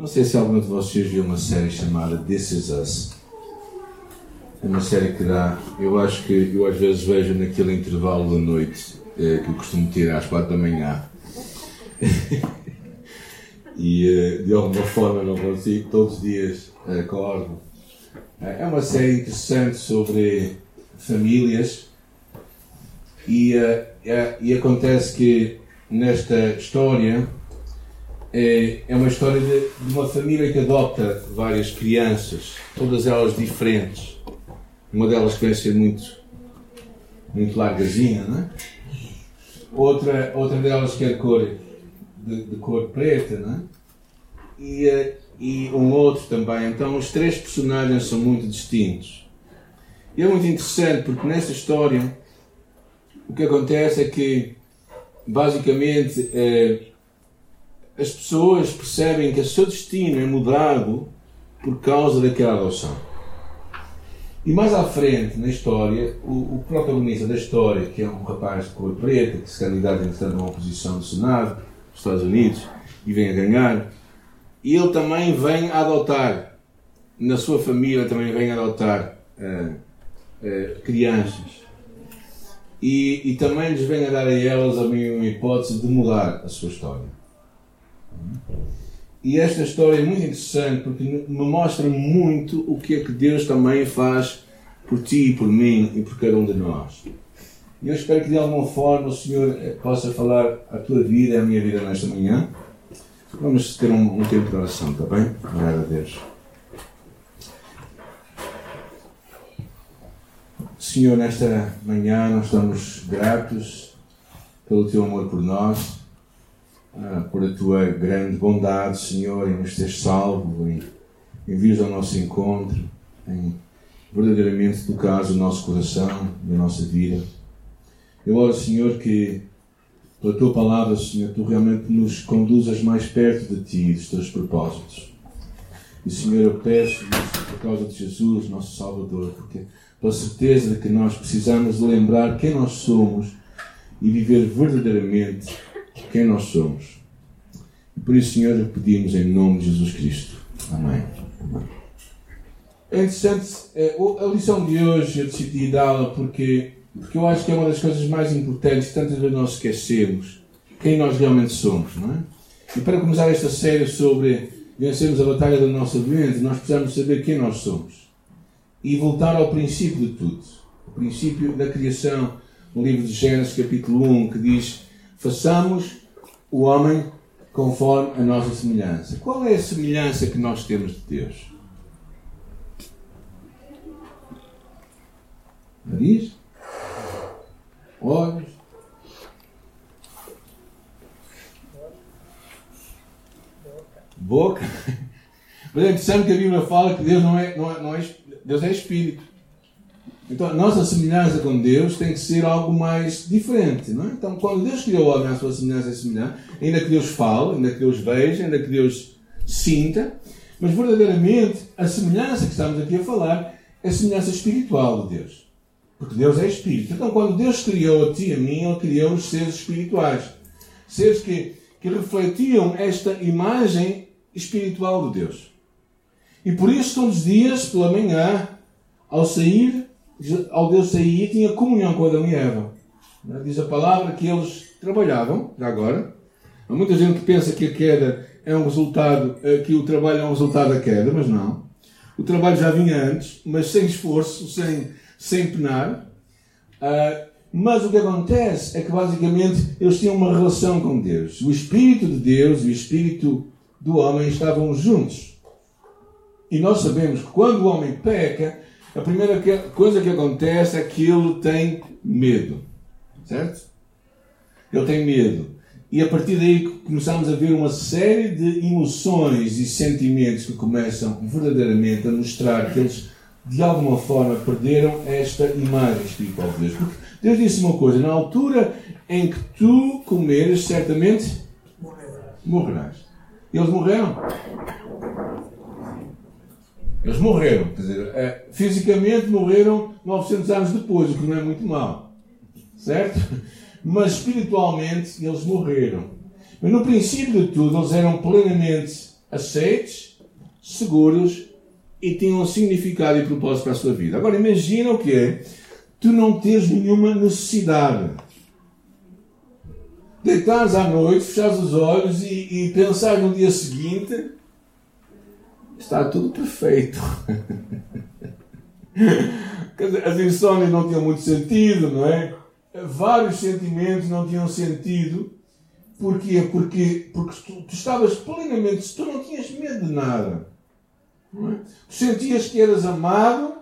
Não sei se algum de vocês viu uma série chamada This Is Us. É uma série que dá. Eu acho que eu às vezes vejo naquele intervalo da noite eh, que eu costumo ter às quatro da manhã. e eh, de alguma forma não consigo, todos os dias acordo. É uma série interessante sobre famílias e, uh, e acontece que nesta história é, é uma história de, de, uma família que adota várias crianças, todas elas diferentes. Uma delas que vai ser muito, muito largazinha, não é? Outra, outra delas que é de cor, de, de cor preta, não é? E, uh, e um outro também. Então os três personagens são muito distintos. E é muito interessante porque nesta história o que acontece é que basicamente eh, as pessoas percebem que o seu destino é mudado por causa daquela adoção. E mais à frente na história, o, o protagonista da história, que é um rapaz de cor preta, que se candidata entretanto a uma posição do Senado dos Estados Unidos e vem a ganhar, e ele também vem a adotar, na sua família também vem a adotar uh, uh, crianças. E, e, também lhes vem a dar a elas a uma hipótese de mudar a sua história. E esta história é muito interessante porque me mostra muito o que é que Deus também faz por ti e por mim e por cada um de nós. E eu espero que de alguma forma o Senhor possa falar a tua vida e a minha vida nesta manhã. Vamos ter um, um tempo de oração, está bem? Obrigado a Deus. Senhor, nesta manhã nós estamos gratos pelo teu amor por nós, por a tua grande bondade, Senhor, em nos ter salvo, em, em vir ao nosso encontro, em verdadeiramente tocar o nosso coração e a nossa vida. Eu oro, Senhor, que pela tua palavra, Senhor, tu realmente nos conduzas mais perto de ti e dos teus propósitos. E, Senhor, eu peço por causa de Jesus, nosso Salvador, porque pela certeza de que nós precisamos lembrar quem nós somos e viver verdadeiramente quem nós somos. E por isso, Senhor, pedimos em nome de Jesus Cristo. Amém. É interessante, é, a lição de hoje eu decidi dá-la porque porque eu acho que é uma das coisas mais importantes que tantas vezes nós esquecemos quem nós realmente somos, não é? E para começar esta série sobre vencermos a batalha da nossa mente, nós precisamos saber quem nós somos e voltar ao princípio de tudo. O princípio da criação, no livro de Gênesis, capítulo 1, que diz: Façamos o homem conforme a nossa semelhança. Qual é a semelhança que nós temos de Deus? Nariz? olhos. Boca. Mas é interessante que a Bíblia fala que Deus não é, não é, não é, Deus é Espírito. Então a nossa semelhança com Deus tem que ser algo mais diferente. Não é? Então quando Deus criou o homem à sua semelhança e semelhança, ainda que Deus fale, ainda que Deus veja, ainda que Deus sinta, mas verdadeiramente a semelhança que estamos aqui a falar é a semelhança espiritual de Deus. Porque Deus é espírito. Então, quando Deus criou a ti e a mim, Ele criou os seres espirituais. Seres que, que refletiam esta imagem espiritual de Deus. E por isso, todos os dias, pela manhã, ao sair, ao Deus sair, tinha comunhão com Adão e Eva. Diz a palavra que eles trabalhavam, já agora. Há muita gente que pensa que a queda é um resultado, eh, que o trabalho é um resultado da queda, mas não. O trabalho já vinha antes, mas sem esforço, sem, sem penar. Uh, mas o que acontece é que basicamente eles tinham uma relação com Deus. O Espírito de Deus e o Espírito do homem estavam juntos. E nós sabemos que quando o homem peca, a primeira coisa que acontece é que ele tem medo. Certo? Ele tem medo. E a partir daí começamos a ver uma série de emoções e sentimentos que começam verdadeiramente a mostrar que eles de alguma forma perderam esta imagem espiritual de Deus. Porque Deus disse uma coisa: na altura em que tu comeres, certamente morrerás. Eles morreram. Eles morreram, quer dizer, é, fisicamente morreram 900 anos depois, o que não é muito mal, certo? Mas espiritualmente eles morreram. Mas no princípio de tudo, eles eram plenamente aceites, seguros e tinham um significado e propósito para a sua vida. Agora imagina o que é tu não teres nenhuma necessidade. Deitares à noite, fechares os olhos e, e pensar no dia seguinte está tudo perfeito. as insónias não tinham muito sentido, não é? Vários sentimentos não tinham sentido. Porquê? Porque, porque tu, tu estavas plenamente, tu não tinhas medo de nada. É? Tu sentias que eras amado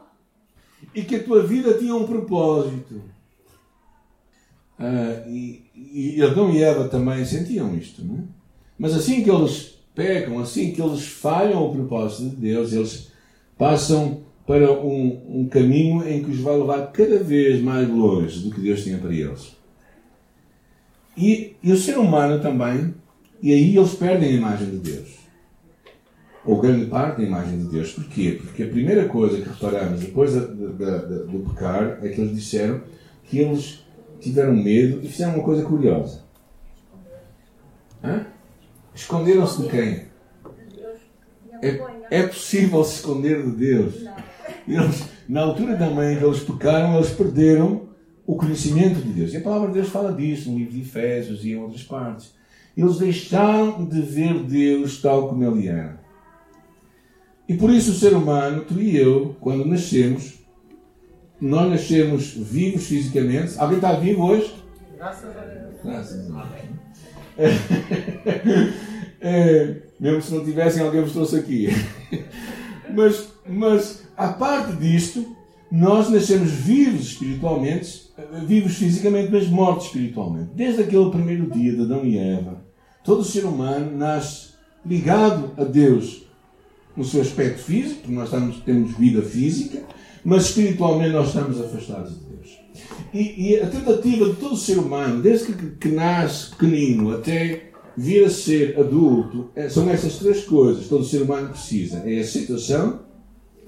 e que a tua vida tinha um propósito. Ah, e, e Adão e Eva também sentiam isto. Não é? Mas assim que eles pecam, assim que eles falham o propósito de Deus, eles passam para um, um caminho em que os vai levar cada vez mais longe do que Deus tinha para eles. E, e o ser humano também, e aí eles perdem a imagem de Deus. Ou grande parte da imagem de Deus. Porquê? Porque a primeira coisa que reparamos depois da, da, da, do pecar é que eles disseram que eles tiveram medo e fizeram uma coisa curiosa. Hã? Esconderam-se de quem? É, é possível se esconder de Deus. Eles, na altura também que eles pecaram, eles perderam o conhecimento de Deus. E a palavra de Deus fala disso no livro de Efésios e em outras partes. Eles deixaram de ver Deus tal como Ele era. E por isso o ser humano, tu e eu, quando nascemos, nós nascemos vivos fisicamente. Alguém está vivo hoje? Graças a Deus. Graças a Deus. É, mesmo se não tivessem, alguém vos trouxe aqui. Mas, mas, a parte disto, nós nascemos vivos espiritualmente, vivos fisicamente, mas mortos espiritualmente. Desde aquele primeiro dia de Adão e Eva, todo ser humano nasce ligado a Deus no seu aspecto físico, porque nós estamos, temos vida física, mas espiritualmente nós estamos afastados de Deus. E, e a tentativa de todo ser humano, desde que, que nasce pequenino até vir a ser adulto, é, são essas três coisas que todo ser humano precisa: é aceitação,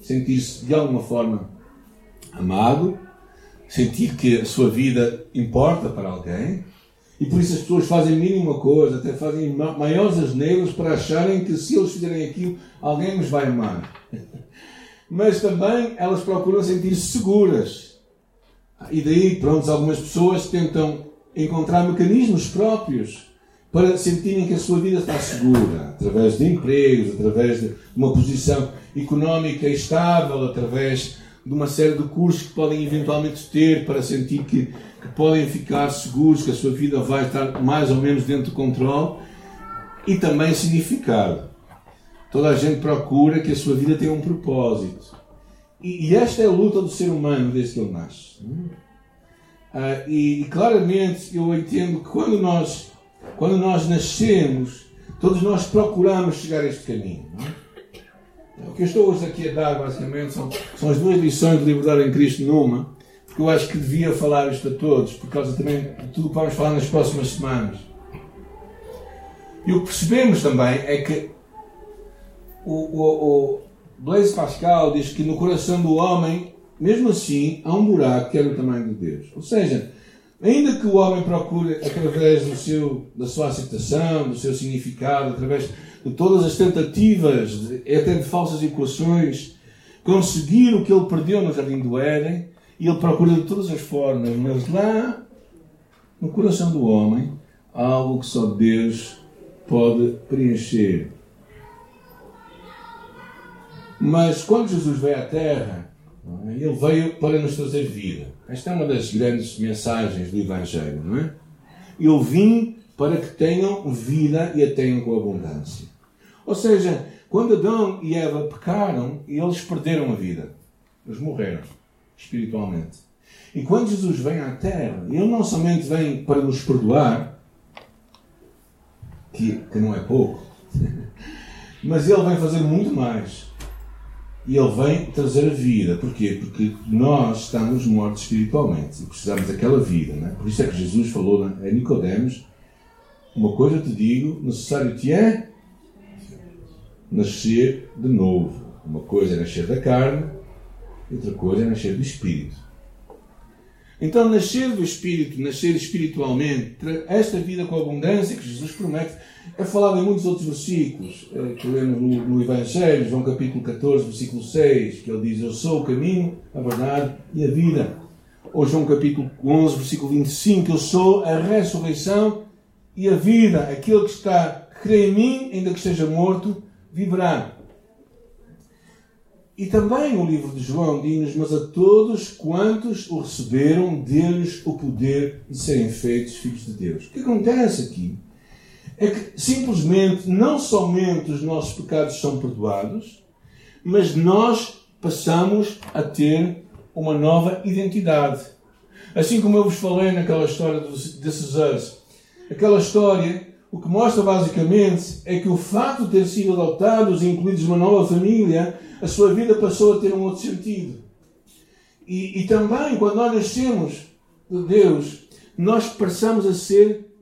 sentir-se de alguma forma amado, sentir que a sua vida importa para alguém, e por isso as pessoas fazem mínima coisa, até fazem maiores asneiros para acharem que se eles fizerem aquilo, alguém nos vai amar. Mas também elas procuram sentir-se seguras. E daí, pronto, algumas pessoas tentam encontrar mecanismos próprios para sentirem que a sua vida está segura, através de empregos, através de uma posição económica estável, através de uma série de cursos que podem eventualmente ter para sentir que, que podem ficar seguros, que a sua vida vai estar mais ou menos dentro do controle e também significado. Toda a gente procura que a sua vida tenha um propósito. E, e esta é a luta do ser humano desde que ele nasce. Uh, e, e claramente eu entendo que quando nós quando nós nascemos, todos nós procuramos chegar a este caminho. É? O que eu estou hoje aqui a dar, basicamente, são, são as duas lições de liberdade em Cristo numa, porque eu acho que devia falar isto a todos, por causa também de tudo o que vamos falar nas próximas semanas. E o que percebemos também é que o, o, o Blaise Pascal diz que no coração do homem, mesmo assim, há um buraco que é do tamanho de Deus. Ou seja, Ainda que o homem procure, através do seu, da sua aceitação, do seu significado, através de todas as tentativas, de, até de falsas equações, conseguir o que ele perdeu no Jardim do Éden, e ele procura de todas as formas, mas lá, no coração do homem, há algo que só Deus pode preencher. Mas quando Jesus veio à Terra, ele veio para nos trazer vida. Esta é uma das grandes mensagens do Evangelho, não é? Eu vim para que tenham vida e a tenham com abundância. Ou seja, quando Adão e Eva pecaram, eles perderam a vida. Eles morreram espiritualmente. E quando Jesus vem à Terra, Ele não somente vem para nos perdoar, que, que não é pouco, mas Ele vem fazer muito mais. E ele vem trazer a vida. Porquê? Porque nós estamos mortos espiritualmente e precisamos daquela vida. Não é? Por isso é que Jesus falou a Nicodemos: Uma coisa te digo, necessário te é nascer de novo. Uma coisa é nascer da carne, outra coisa é nascer do espírito. Então, nascer do Espírito, nascer espiritualmente, esta vida com abundância que Jesus promete, é falado em muitos outros versículos eh, que lemos no, no Evangelho, João capítulo 14, versículo 6, que ele diz: Eu sou o caminho, a verdade e a vida. Ou João capítulo 11, versículo 25, Eu sou a ressurreição e a vida. Aquele que está, que crê em mim, ainda que esteja morto, viverá. E também o livro de João diz: Mas a todos quantos o receberam, deu-lhes o poder de serem feitos filhos de Deus. O que acontece aqui é que simplesmente, não somente os nossos pecados são perdoados, mas nós passamos a ter uma nova identidade. Assim como eu vos falei naquela história de Cesar, aquela história o que mostra basicamente é que o facto de ter sido adotados e incluídos numa nova família, a sua vida passou a ter um outro sentido. E, e também, quando nós nascemos de Deus, nós passamos a ser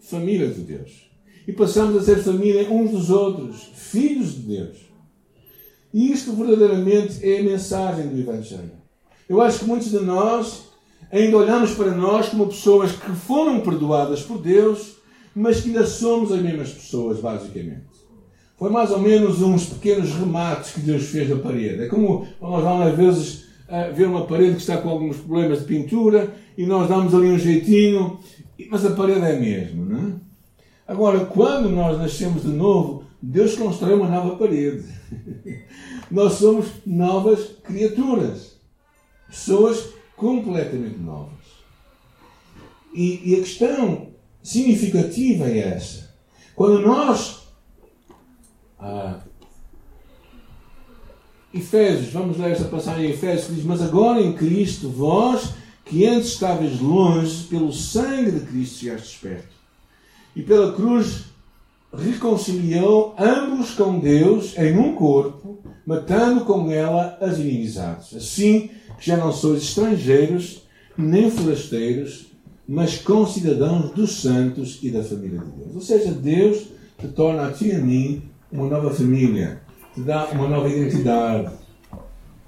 família de Deus. E passamos a ser família uns dos outros, filhos de Deus. E isto verdadeiramente é a mensagem do Evangelho. Eu acho que muitos de nós ainda olhamos para nós como pessoas que foram perdoadas por Deus mas que ainda somos as mesmas pessoas, basicamente. Foi mais ou menos uns pequenos remates que Deus fez na parede. É como nós vamos às vezes ver uma parede que está com alguns problemas de pintura e nós damos ali um jeitinho, mas a parede é a mesma, não é? Agora, quando nós nascemos de novo, Deus constrói uma nova parede. nós somos novas criaturas. Pessoas completamente novas. E, e a questão significativa é essa. Quando nós. Ah, Efésios, vamos ler esta passagem em Efésios que diz: Mas agora em Cristo, vós que antes estavais longe, pelo sangue de Cristo chegastes perto. E pela cruz reconciliou ambos com Deus em um corpo, matando com ela as inimizades. Assim que já não sois estrangeiros, nem forasteiros, mas com cidadãos dos santos e da família de Deus. Ou seja, Deus te torna a ti e a mim uma nova família, te dá uma nova identidade,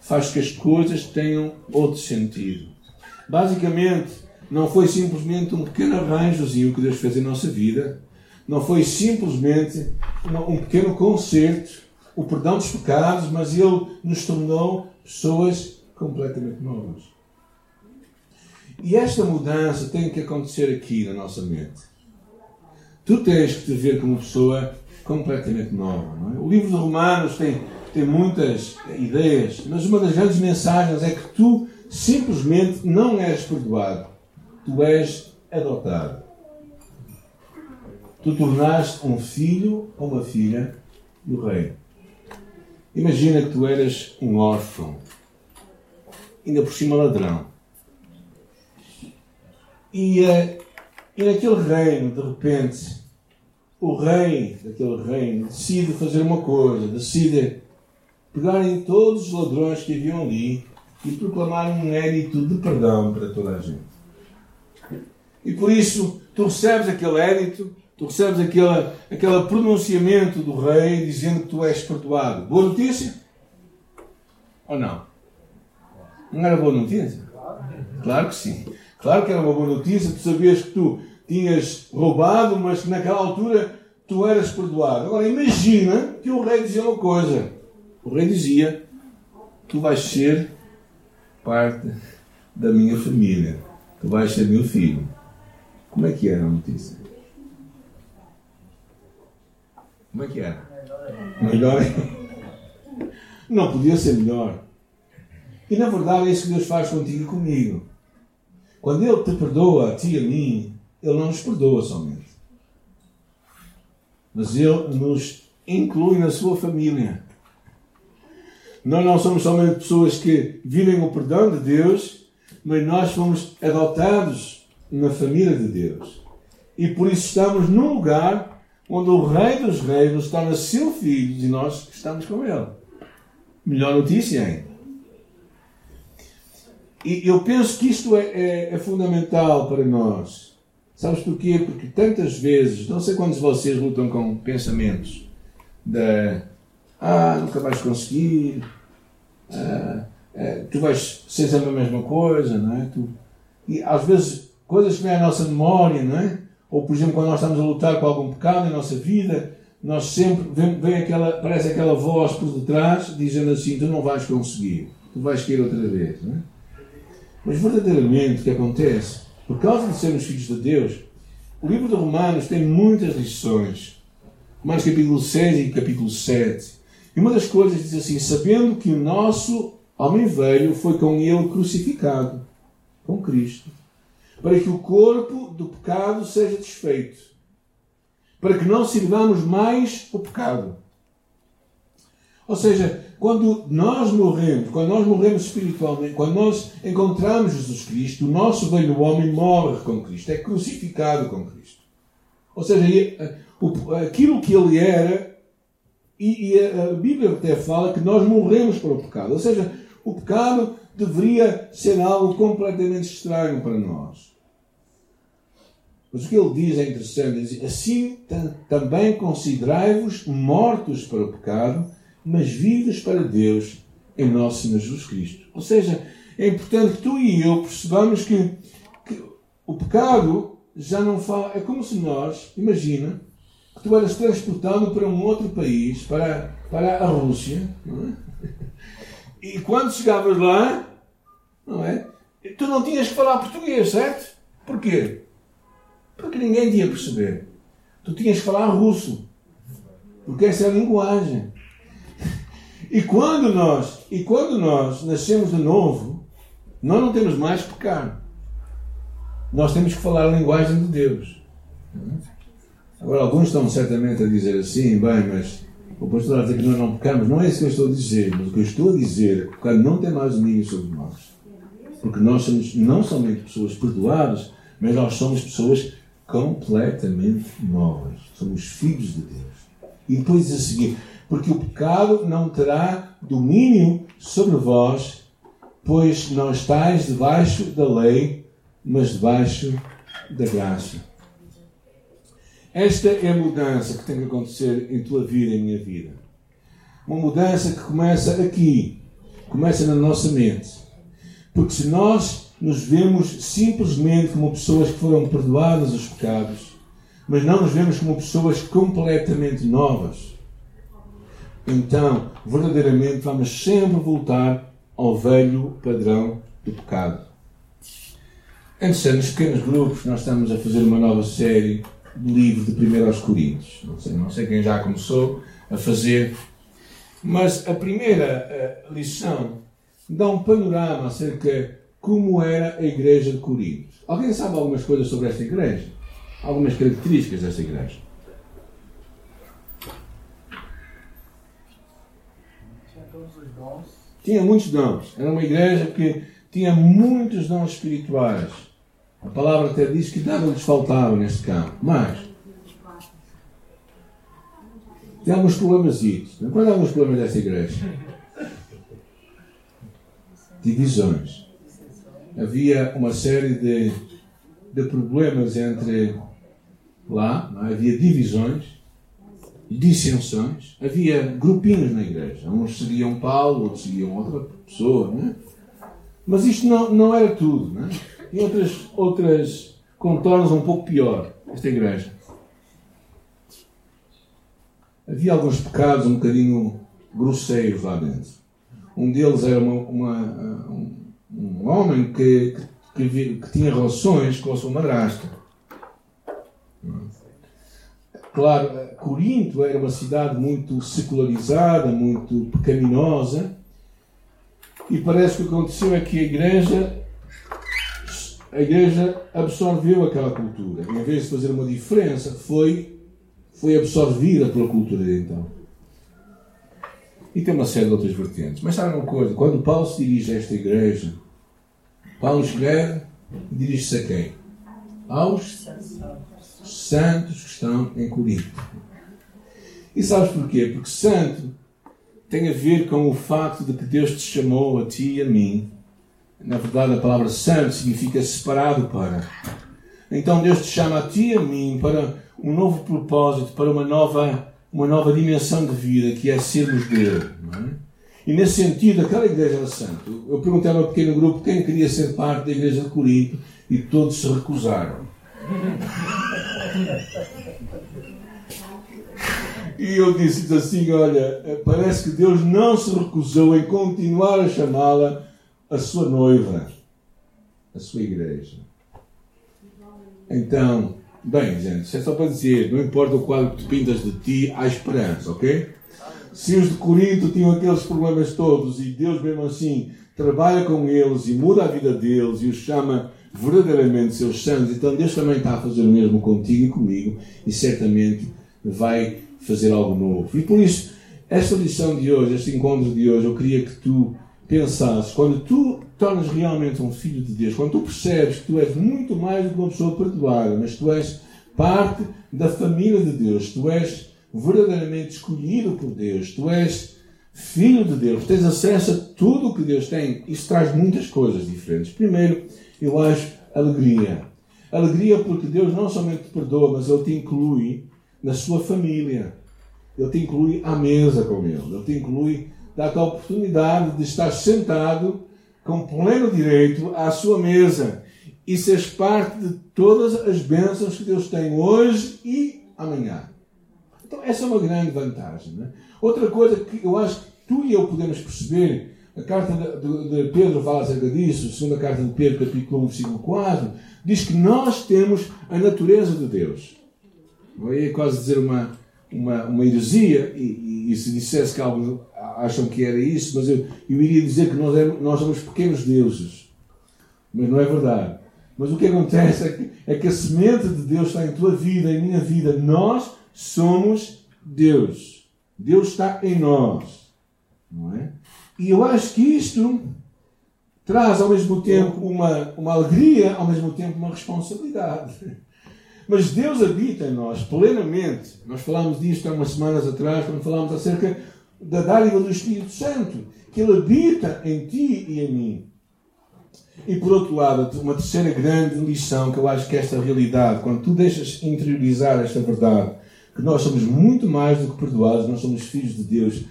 faz que as coisas tenham outro sentido. Basicamente, não foi simplesmente um pequeno arranjozinho que Deus fez em nossa vida, não foi simplesmente um pequeno concerto, o perdão dos pecados, mas Ele nos tornou pessoas completamente novas. E esta mudança tem que acontecer aqui na nossa mente. Tu tens que te ver como pessoa completamente nova. É? O livro de Romanos tem, tem muitas ideias, mas uma das grandes mensagens é que tu simplesmente não és perdoado. Tu és adotado. Tu tornaste um filho ou uma filha do rei. Imagina que tu eras um órfão, ainda por cima ladrão. E, uh, e naquele reino, de repente, o rei daquele reino decide fazer uma coisa, decide pegar em todos os ladrões que haviam ali e proclamar um mérito de perdão para toda a gente. E por isso tu recebes aquele mérito, tu recebes aquele, aquele pronunciamento do rei dizendo que tu és perdoado. Boa notícia? Ou não? Não era boa notícia? Claro que sim. Claro que era uma boa notícia, tu sabias que tu tinhas roubado, mas que naquela altura tu eras perdoado. Agora imagina que o rei dizia uma coisa. O rei dizia: Tu vais ser parte da minha família. Tu vais ser meu filho. Como é que era a notícia? Como é que era? Melhor? Não podia ser melhor. E na verdade é isso que Deus faz contigo e comigo. Quando Ele te perdoa a ti e a mim, Ele não nos perdoa somente. Mas Ele nos inclui na sua família. Nós não somos somente pessoas que vivem o perdão de Deus, mas nós fomos adotados na família de Deus. E por isso estamos num lugar onde o Rei dos Reis nos torna seu filho e nós estamos com Ele. Melhor notícia ainda. E eu penso que isto é, é, é, fundamental para nós. Sabes porquê? Porque tantas vezes, não sei quantos de vocês lutam com pensamentos de ah, nunca vais conseguir, ah, é, tu vais ser sempre a mesma coisa, não é? Tu, e às vezes coisas que vêm à nossa memória, não é? Ou por exemplo, quando nós estamos a lutar com algum pecado na nossa vida, nós sempre vem, vem aquela, parece aquela voz por detrás dizendo assim: tu não vais conseguir, tu vais querer outra vez, não é? Mas verdadeiramente o que acontece, por causa de sermos filhos de Deus, o livro de Romanos tem muitas lições. Romanos capítulo 6 e capítulo 7. E uma das coisas diz assim: sabendo que o nosso homem velho foi com ele crucificado, com Cristo, para que o corpo do pecado seja desfeito, para que não sirvamos mais o pecado. Ou seja, quando nós morremos, quando nós morremos espiritualmente, quando nós encontramos Jesus Cristo, o nosso velho homem morre com Cristo, é crucificado com Cristo. Ou seja, eh, aquilo que ele era, e a Bíblia até fala que nós morremos para o pecado. Ou seja, o pecado deveria ser algo completamente estranho para nós. Mas o que ele diz é interessante: diz, assim também considerai-vos mortos para o pecado mas vives para Deus em nosso Senhor Jesus Cristo. Ou seja, é importante que tu e eu percebamos que, que o pecado já não fala. É como se nós, imagina, que tu eras transportado para um outro país, para, para a Rússia, não é? e quando chegavas lá, não é? Tu não tinhas que falar português, certo? Porquê? Porque ninguém tinha perceber. Tu tinhas que falar russo. Porque essa é a linguagem. E quando nós, e quando nós nascemos de novo, nós não temos mais pecar. Nós temos que falar a linguagem de Deus. Agora, alguns estão certamente a dizer assim, bem, mas o pastor a dizer que nós não pecamos. Não é isso que eu estou a dizer, mas o que eu estou a dizer é que o pecado não tem mais domínio sobre nós. Porque nós somos não somente pessoas perdoadas, mas nós somos pessoas completamente novas. Somos filhos de Deus. E depois diz a seguir: porque o pecado não terá domínio sobre vós, pois não estáis debaixo da lei, mas debaixo da graça. Esta é a mudança que tem que acontecer em tua vida e em minha vida. Uma mudança que começa aqui, começa na nossa mente. Porque se nós nos vemos simplesmente como pessoas que foram perdoadas os pecados, mas não nos vemos como pessoas completamente novas, então verdadeiramente vamos sempre voltar ao velho padrão do pecado. Antes, nos pequenos grupos, nós estamos a fazer uma nova série de livro de 1 aos Coríntios. Não sei, não sei quem já começou a fazer, mas a primeira lição dá um panorama acerca de como era a igreja de Corinto. Alguém sabe algumas coisas sobre esta igreja? Algumas características desta igreja? Tinha muitos dons. Era uma igreja que tinha muitos dons espirituais. A palavra até diz que nada lhes faltava neste campo. Mas tem alguns problemas. Quais alguns problemas desta igreja? Divisões. Havia uma série de, de problemas entre lá, é? havia divisões dissensões, havia grupinhos na igreja. Uns seguiam Paulo, outros seguiam outra pessoa, né? Mas isto não, não era tudo, né? E outras, outras contornos um pouco pior, esta igreja. Havia alguns pecados um bocadinho grosseiros lá dentro. Um deles era uma, uma, um, um, homem que, que, que, que tinha relações com a sua madrasta. Claro, Corinto era uma cidade muito secularizada, muito pecaminosa, e parece que o que aconteceu é que a igreja, a igreja absorveu aquela cultura. Em vez de fazer uma diferença, foi, foi absorvida pela cultura de então. E tem uma série de outras vertentes. Mas sabe uma coisa? Quando Paulo se dirige a esta igreja, Paulo escreve e dirige-se a quem? Aos santos que estão em Corinto. E sabes porquê? Porque santo tem a ver com o facto de que Deus te chamou a ti e a mim. Na verdade, a palavra santo significa separado para. Então Deus te chama a ti e a mim para um novo propósito, para uma nova, uma nova dimensão de vida, que é sermos dele. É? E nesse sentido, aquela igreja era santa. Eu perguntei ao meu pequeno grupo quem queria ser parte da igreja de Corinto e todos se recusaram. E eu disse assim: Olha, parece que Deus não se recusou em continuar a chamá-la a sua noiva, a sua igreja. Então, bem, gente, isso é só para dizer: não importa o quadro que tu pintas de ti, há esperança, ok? Se os de Corinto tinham aqueles problemas todos e Deus, mesmo assim, trabalha com eles e muda a vida deles e os chama verdadeiramente seus santos, então Deus também está a fazer o mesmo contigo e comigo e certamente vai fazer algo novo. E por isso, esta lição de hoje, este encontro de hoje, eu queria que tu pensasses, quando tu tornas realmente um filho de Deus, quando tu percebes que tu és muito mais do que uma pessoa perdoada, mas tu és parte da família de Deus, tu és verdadeiramente escolhido por Deus, tu és filho de Deus, tens acesso a tudo o que Deus tem, isso traz muitas coisas diferentes. Primeiro, eu acho alegria. Alegria porque Deus não somente te perdoa, mas Ele te inclui na sua família. Ele te inclui à mesa com Ele. Ele te inclui, dá-te a oportunidade de estar sentado com pleno direito à sua mesa e seres parte de todas as bênçãos que Deus tem hoje e amanhã. Então, essa é uma grande vantagem. Né? Outra coisa que eu acho que tu e eu podemos perceber, a carta de, Pedro fala acerca disso, a segunda carta de Pedro, capítulo 1, versículo 4, diz que nós temos a natureza de Deus. Eu ia quase dizer uma, uma, uma heresia, e, e, e, se dissesse que alguns acham que era isso, mas eu, eu iria dizer que nós, é, nós somos pequenos deuses. Mas não é verdade. Mas o que acontece é que, é que a semente de Deus está em tua vida, em minha vida. Nós somos Deus. Deus está em nós. Não é? E eu acho que isto traz ao mesmo tempo uma, uma alegria, ao mesmo tempo uma responsabilidade. Mas Deus habita em nós plenamente. Nós falámos disto há umas semanas atrás, quando falámos acerca da dádiva do Espírito Santo, que Ele habita em ti e em mim. E por outro lado, uma terceira grande lição que eu acho que esta realidade, quando tu deixas interiorizar esta verdade, que nós somos muito mais do que perdoados, nós somos filhos de Deus,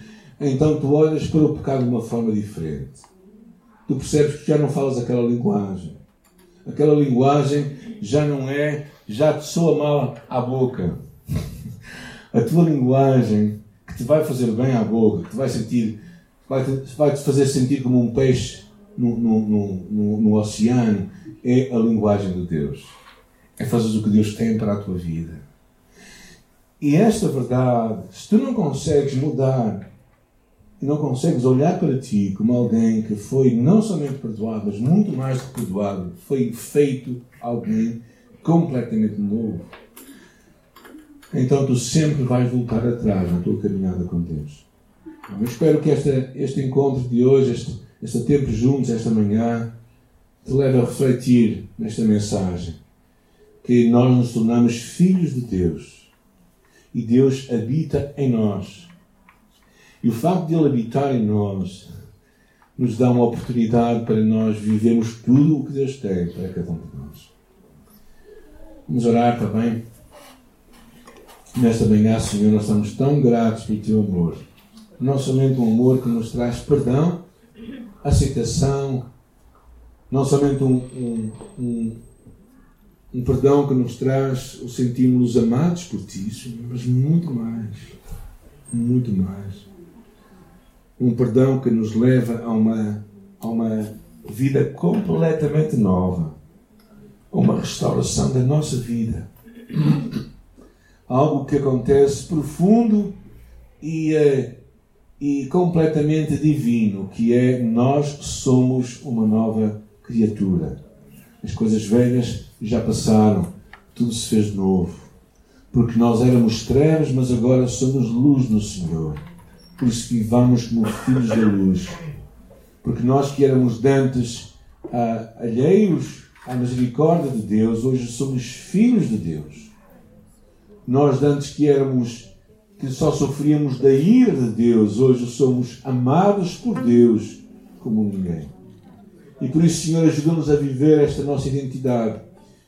então tu olhas para o pecado de uma forma diferente. Tu percebes que já não falas aquela linguagem. Aquela linguagem já não é já te soa mal à boca. A tua linguagem que te vai fazer bem à boca, que te vai sentir, vai te, vai te fazer sentir como um peixe no, no, no, no, oceano, é a linguagem de Deus. É fazer o que Deus tem para a tua vida. E esta verdade, se tu não consegues mudar e não consegues olhar para ti como alguém que foi não somente perdoado, mas muito mais do que perdoado, foi feito alguém completamente novo, então tu sempre vais voltar atrás na tua caminhada com Deus. Eu espero que este encontro de hoje, este, este tempo juntos, esta manhã, te leve a refletir nesta mensagem. Que nós nos tornamos filhos de Deus. E Deus habita em nós. E o facto de Ele habitar em nós nos dá uma oportunidade para nós vivermos tudo o que Deus tem para cada um de nós. Vamos orar também. Nesta manhã, Senhor, nós estamos tão gratos pelo teu amor. Não somente um amor que nos traz perdão, aceitação, não somente um, um, um, um perdão que nos traz o sentirmos amados por ti, Senhor, mas muito mais. Muito mais. Um perdão que nos leva a uma, a uma vida completamente nova uma restauração da nossa vida. Algo que acontece profundo e, uh, e completamente divino, que é nós somos uma nova criatura. As coisas velhas já passaram, tudo se fez novo. Porque nós éramos trevas, mas agora somos luz no Senhor. Por isso vivamos como filhos da luz. Porque nós que éramos dantes uh, alheios à misericórdia de Deus, hoje somos filhos de Deus. Nós, antes que éramos, que só sofríamos da ira de Deus, hoje somos amados por Deus como ninguém. E por isso, Senhor, ajuda-nos a viver esta nossa identidade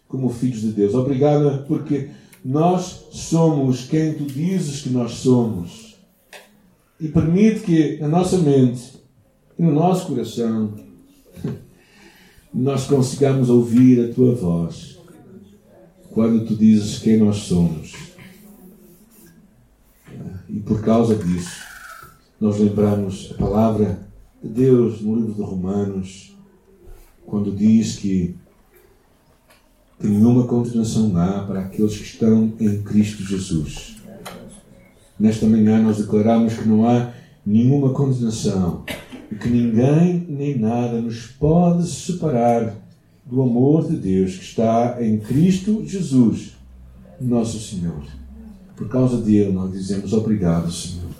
como filhos de Deus. Obrigado porque nós somos quem tu dizes que nós somos. E permite que na nossa mente e no nosso coração nós consigamos ouvir a tua voz quando tu dizes quem nós somos. E por causa disso, nós lembramos a palavra de Deus no livro de Romanos, quando diz que, nenhuma condenação há para aqueles que estão em Cristo Jesus. Nesta manhã nós declaramos que não há nenhuma condenação e que ninguém nem nada nos pode separar do amor de Deus que está em Cristo Jesus, nosso Senhor. Por causa dele, nós dizemos obrigado, Senhor.